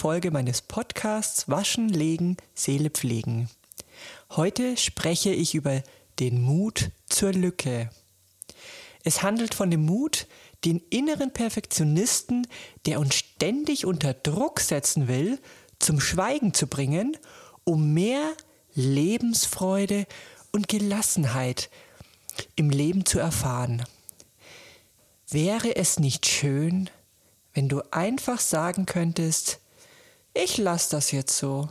Folge meines Podcasts Waschen, Legen, Seele pflegen. Heute spreche ich über den Mut zur Lücke. Es handelt von dem Mut, den inneren Perfektionisten, der uns ständig unter Druck setzen will, zum Schweigen zu bringen, um mehr Lebensfreude und Gelassenheit im Leben zu erfahren. Wäre es nicht schön, wenn du einfach sagen könntest, ich lasse das jetzt so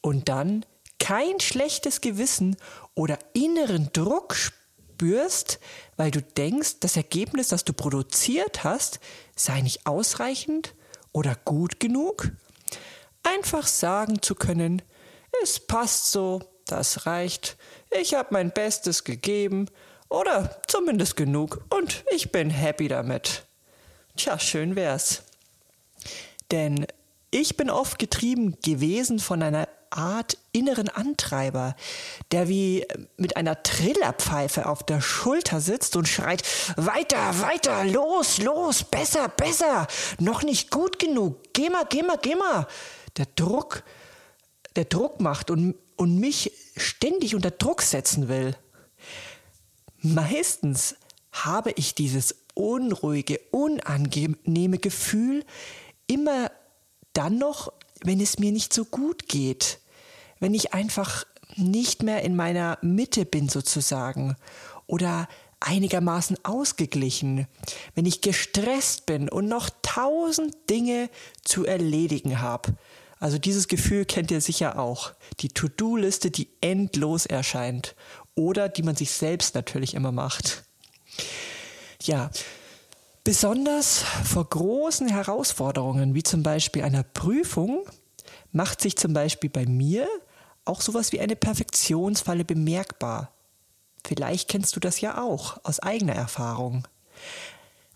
und dann kein schlechtes Gewissen oder inneren Druck spürst, weil du denkst, das Ergebnis, das du produziert hast, sei nicht ausreichend oder gut genug? Einfach sagen zu können, es passt so, das reicht, ich habe mein Bestes gegeben oder zumindest genug und ich bin happy damit. Tja, schön wär's. Denn ich bin oft getrieben gewesen von einer Art inneren Antreiber, der wie mit einer Trillerpfeife auf der Schulter sitzt und schreit, weiter, weiter, los, los, besser, besser, noch nicht gut genug, geh mal, geh mal, geh mal. Der Druck, der Druck macht und, und mich ständig unter Druck setzen will. Meistens habe ich dieses unruhige, unangenehme Gefühl immer dann noch, wenn es mir nicht so gut geht, wenn ich einfach nicht mehr in meiner Mitte bin sozusagen oder einigermaßen ausgeglichen, wenn ich gestresst bin und noch tausend Dinge zu erledigen habe. Also dieses Gefühl kennt ihr sicher auch. Die To-Do-Liste, die endlos erscheint oder die man sich selbst natürlich immer macht. Ja, besonders vor großen Herausforderungen, wie zum Beispiel einer Prüfung, macht sich zum Beispiel bei mir auch sowas wie eine Perfektionsfalle bemerkbar. Vielleicht kennst du das ja auch aus eigener Erfahrung.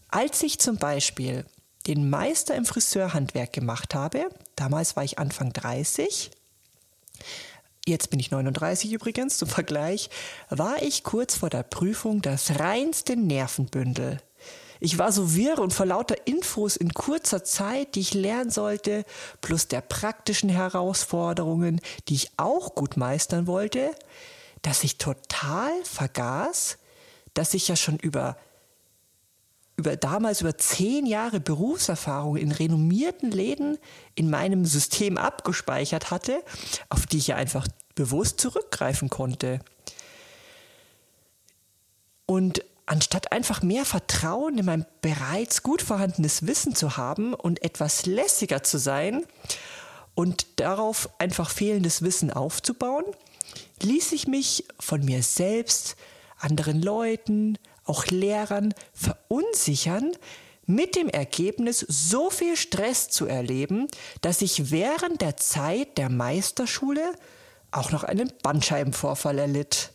Als ich zum Beispiel den Meister im Friseurhandwerk gemacht habe, damals war ich Anfang 30, jetzt bin ich 39 übrigens zum Vergleich, war ich kurz vor der Prüfung das reinste Nervenbündel. Ich war so wirr und vor lauter Infos in kurzer Zeit, die ich lernen sollte, plus der praktischen Herausforderungen, die ich auch gut meistern wollte, dass ich total vergaß, dass ich ja schon über über damals über zehn Jahre Berufserfahrung in renommierten Läden in meinem System abgespeichert hatte, auf die ich ja einfach bewusst zurückgreifen konnte. Und anstatt einfach mehr Vertrauen in mein bereits gut vorhandenes Wissen zu haben und etwas lässiger zu sein und darauf einfach fehlendes Wissen aufzubauen, ließ ich mich von mir selbst, anderen Leuten, auch Lehrern verunsichern, mit dem Ergebnis so viel Stress zu erleben, dass ich während der Zeit der Meisterschule auch noch einen Bandscheibenvorfall erlitt.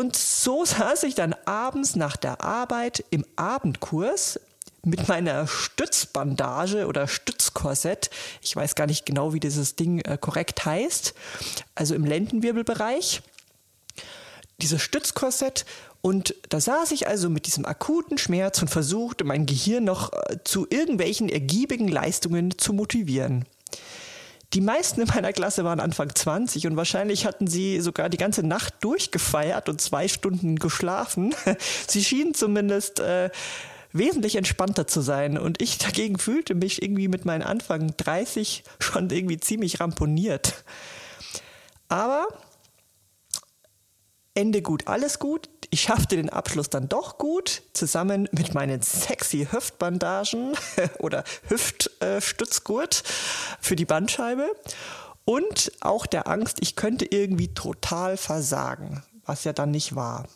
Und so saß ich dann abends nach der Arbeit im Abendkurs mit meiner Stützbandage oder Stützkorsett. Ich weiß gar nicht genau, wie dieses Ding äh, korrekt heißt. Also im Lendenwirbelbereich. Dieses Stützkorsett. Und da saß ich also mit diesem akuten Schmerz und versuchte, mein Gehirn noch äh, zu irgendwelchen ergiebigen Leistungen zu motivieren. Die meisten in meiner Klasse waren Anfang 20 und wahrscheinlich hatten sie sogar die ganze Nacht durchgefeiert und zwei Stunden geschlafen. Sie schienen zumindest äh, wesentlich entspannter zu sein und ich dagegen fühlte mich irgendwie mit meinen Anfang 30 schon irgendwie ziemlich ramponiert. Aber Ende gut, alles gut ich schaffte den Abschluss dann doch gut, zusammen mit meinen sexy Hüftbandagen oder Hüftstützgurt für die Bandscheibe und auch der Angst, ich könnte irgendwie total versagen, was ja dann nicht war.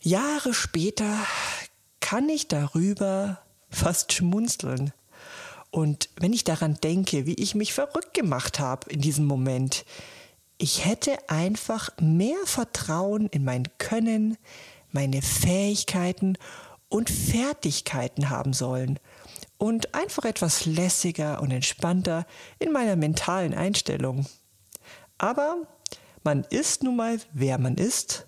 Jahre später kann ich darüber fast schmunzeln. Und wenn ich daran denke, wie ich mich verrückt gemacht habe in diesem Moment, ich hätte einfach mehr Vertrauen in mein Können, meine Fähigkeiten und Fertigkeiten haben sollen und einfach etwas lässiger und entspannter in meiner mentalen Einstellung. Aber man ist nun mal, wer man ist,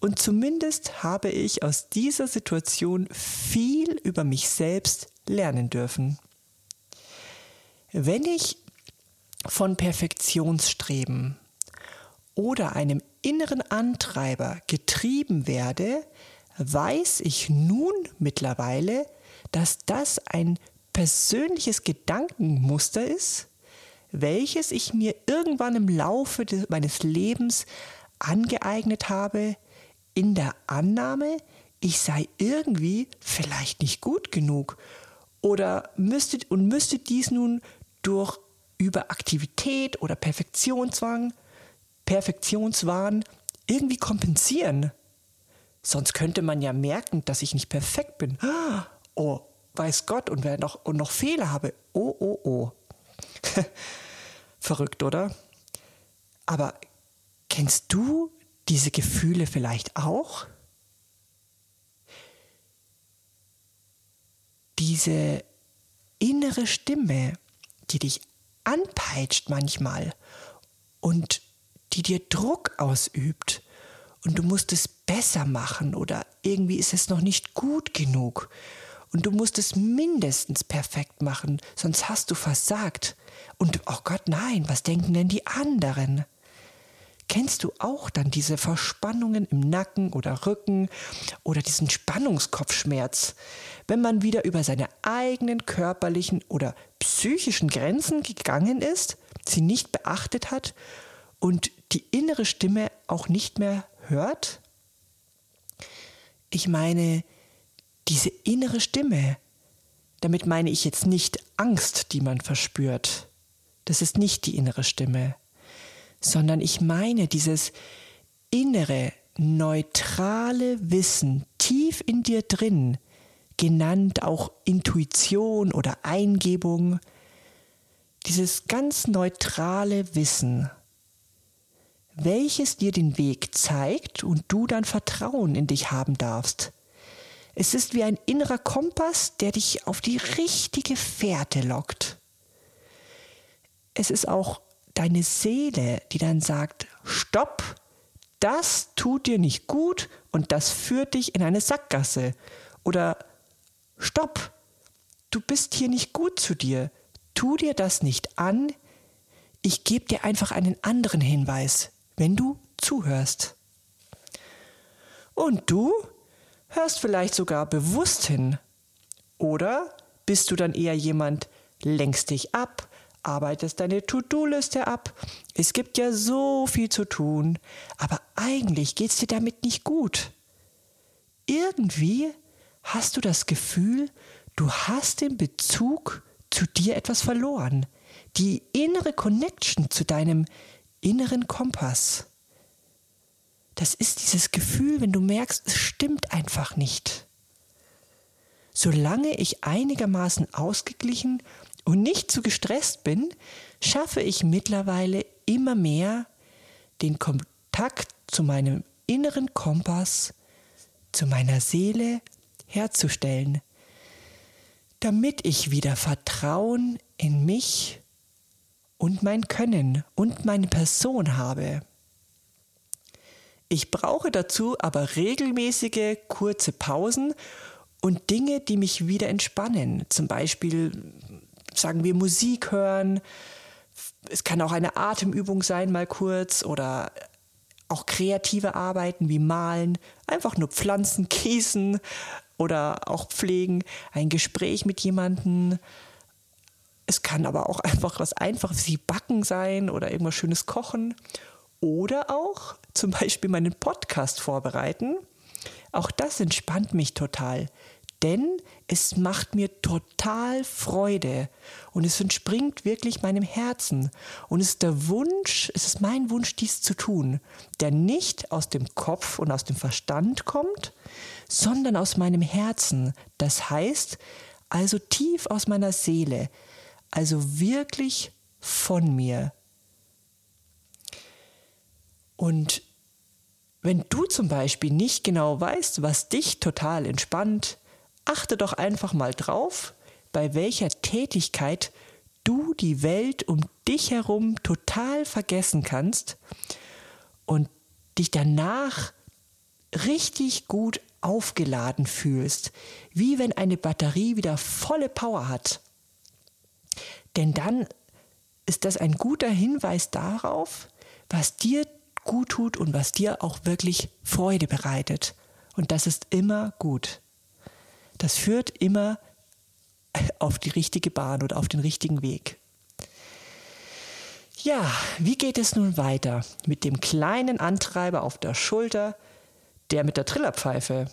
und zumindest habe ich aus dieser Situation viel über mich selbst lernen dürfen. Wenn ich von Perfektionsstreben oder einem inneren Antreiber getrieben werde, weiß ich nun mittlerweile, dass das ein persönliches Gedankenmuster ist, welches ich mir irgendwann im Laufe des, meines Lebens angeeignet habe, in der Annahme, ich sei irgendwie vielleicht nicht gut genug oder müsste und müsste dies nun durch Überaktivität oder Perfektionswahn, Perfektionswahn irgendwie kompensieren. Sonst könnte man ja merken, dass ich nicht perfekt bin. Oh, weiß Gott, und wer noch, und noch Fehler habe. Oh, oh, oh. Verrückt, oder? Aber kennst du diese Gefühle vielleicht auch? Diese innere Stimme, die dich anpeitscht manchmal und die dir Druck ausübt und du musst es besser machen oder irgendwie ist es noch nicht gut genug und du musst es mindestens perfekt machen, sonst hast du versagt. Und oh Gott, nein, was denken denn die anderen? Kennst du auch dann diese Verspannungen im Nacken oder Rücken oder diesen Spannungskopfschmerz, wenn man wieder über seine eigenen körperlichen oder psychischen Grenzen gegangen ist, sie nicht beachtet hat und die innere Stimme auch nicht mehr hört? Ich meine, diese innere Stimme, damit meine ich jetzt nicht Angst, die man verspürt. Das ist nicht die innere Stimme, sondern ich meine dieses innere, neutrale Wissen tief in dir drin, genannt auch Intuition oder Eingebung, dieses ganz neutrale Wissen, welches dir den Weg zeigt und du dann Vertrauen in dich haben darfst. Es ist wie ein innerer Kompass, der dich auf die richtige Fährte lockt. Es ist auch deine Seele, die dann sagt, stopp, das tut dir nicht gut und das führt dich in eine Sackgasse. Oder stopp, du bist hier nicht gut zu dir, tu dir das nicht an, ich gebe dir einfach einen anderen Hinweis, wenn du zuhörst. Und du hörst vielleicht sogar bewusst hin. Oder bist du dann eher jemand, lenkst dich ab, arbeitest deine To-Do-Liste ab. Es gibt ja so viel zu tun, aber eigentlich geht es dir damit nicht gut. Irgendwie hast du das Gefühl, du hast den Bezug zu dir etwas verloren. Die innere Connection zu deinem inneren Kompass. Das ist dieses Gefühl, wenn du merkst, es stimmt einfach nicht. Solange ich einigermaßen ausgeglichen und nicht zu gestresst bin, schaffe ich mittlerweile immer mehr den Kontakt zu meinem inneren Kompass, zu meiner Seele herzustellen, damit ich wieder Vertrauen in mich und mein Können und meine Person habe. Ich brauche dazu aber regelmäßige kurze Pausen und Dinge, die mich wieder entspannen. Zum Beispiel sagen wir Musik hören. Es kann auch eine Atemübung sein, mal kurz oder auch kreative Arbeiten wie malen, einfach nur Pflanzen gießen oder auch pflegen, ein Gespräch mit jemandem. Es kann aber auch einfach was Einfaches wie Backen sein oder irgendwas Schönes kochen oder auch zum Beispiel meinen Podcast vorbereiten. Auch das entspannt mich total, denn es macht mir total Freude und es entspringt wirklich meinem Herzen und es ist der Wunsch, es ist mein Wunsch, dies zu tun, der nicht aus dem Kopf und aus dem Verstand kommt, sondern aus meinem Herzen. Das heißt, also tief aus meiner Seele, also wirklich von mir. Und wenn du zum Beispiel nicht genau weißt, was dich total entspannt, achte doch einfach mal drauf, bei welcher Tätigkeit du die Welt um dich herum total vergessen kannst und dich danach richtig gut aufgeladen fühlst, wie wenn eine Batterie wieder volle Power hat. Denn dann ist das ein guter Hinweis darauf, was dir gut tut und was dir auch wirklich Freude bereitet. Und das ist immer gut. Das führt immer auf die richtige Bahn oder auf den richtigen Weg. Ja, wie geht es nun weiter mit dem kleinen Antreiber auf der Schulter, der mit der Trillerpfeife?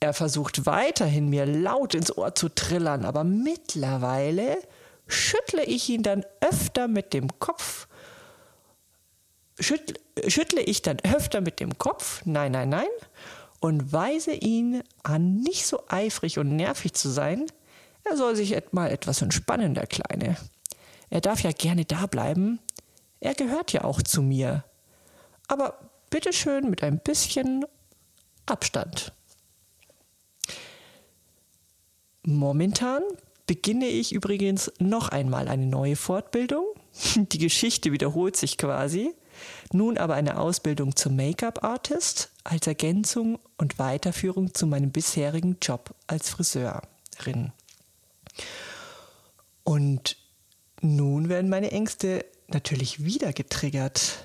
Er versucht weiterhin mir laut ins Ohr zu trillern, aber mittlerweile schüttle ich ihn dann öfter mit dem Kopf. Schüttle, schüttle ich dann öfter mit dem Kopf, nein, nein, nein, und weise ihn an, nicht so eifrig und nervig zu sein. Er soll sich mal etwas entspannen, der Kleine. Er darf ja gerne da bleiben. Er gehört ja auch zu mir. Aber bitteschön mit ein bisschen Abstand. Momentan beginne ich übrigens noch einmal eine neue Fortbildung. Die Geschichte wiederholt sich quasi. Nun aber eine Ausbildung zum Make-up-Artist als Ergänzung und Weiterführung zu meinem bisherigen Job als Friseurin. Und nun werden meine Ängste natürlich wieder getriggert.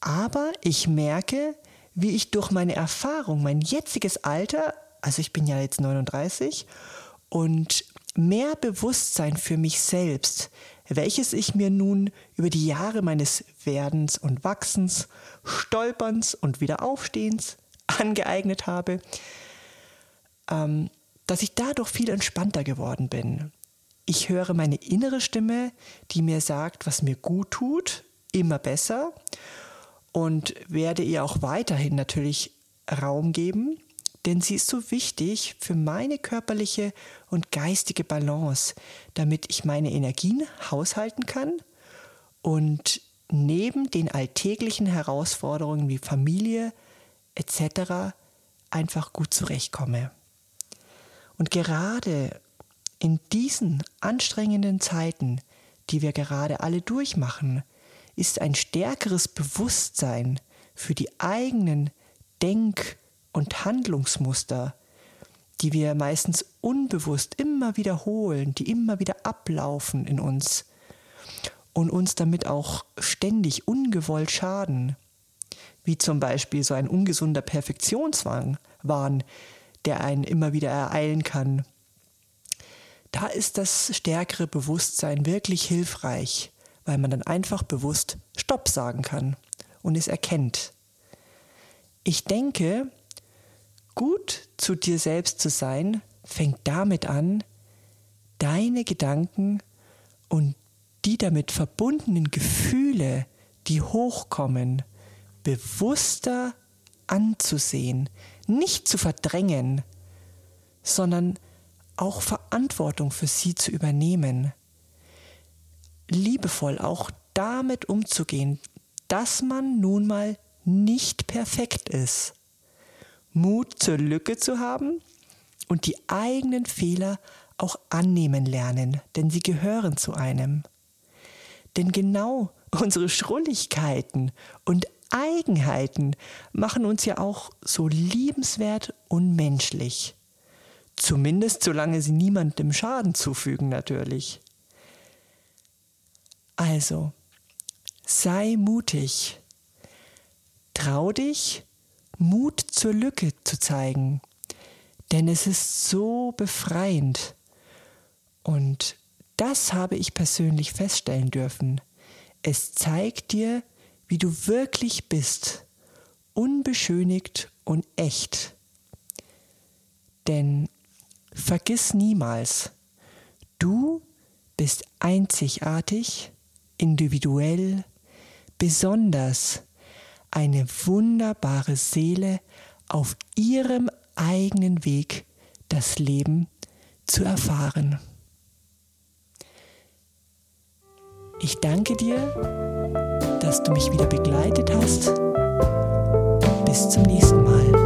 Aber ich merke, wie ich durch meine Erfahrung, mein jetziges Alter, also ich bin ja jetzt 39, und mehr Bewusstsein für mich selbst, welches ich mir nun über die Jahre meines Werdens und Wachsens, Stolperns und Wiederaufstehens angeeignet habe, ähm, dass ich dadurch viel entspannter geworden bin. Ich höre meine innere Stimme, die mir sagt, was mir gut tut, immer besser und werde ihr auch weiterhin natürlich Raum geben denn sie ist so wichtig für meine körperliche und geistige Balance, damit ich meine Energien haushalten kann und neben den alltäglichen Herausforderungen wie Familie etc. einfach gut zurechtkomme. Und gerade in diesen anstrengenden Zeiten, die wir gerade alle durchmachen, ist ein stärkeres Bewusstsein für die eigenen Denk- und Handlungsmuster, die wir meistens unbewusst immer wiederholen, die immer wieder ablaufen in uns und uns damit auch ständig ungewollt schaden, wie zum Beispiel so ein ungesunder Perfektionswahn, der einen immer wieder ereilen kann. Da ist das stärkere Bewusstsein wirklich hilfreich, weil man dann einfach bewusst Stopp sagen kann und es erkennt. Ich denke, Gut zu dir selbst zu sein, fängt damit an, deine Gedanken und die damit verbundenen Gefühle, die hochkommen, bewusster anzusehen, nicht zu verdrängen, sondern auch Verantwortung für sie zu übernehmen. Liebevoll auch damit umzugehen, dass man nun mal nicht perfekt ist. Mut zur Lücke zu haben und die eigenen Fehler auch annehmen lernen, denn sie gehören zu einem. Denn genau unsere Schrulligkeiten und Eigenheiten machen uns ja auch so liebenswert und menschlich. Zumindest solange sie niemandem Schaden zufügen natürlich. Also, sei mutig. Trau dich Mut zur Lücke zu zeigen. Denn es ist so befreiend. Und das habe ich persönlich feststellen dürfen. Es zeigt dir, wie du wirklich bist, unbeschönigt und echt. Denn vergiss niemals, du bist einzigartig, individuell, besonders eine wunderbare Seele auf ihrem eigenen Weg das Leben zu erfahren. Ich danke dir, dass du mich wieder begleitet hast. Bis zum nächsten Mal.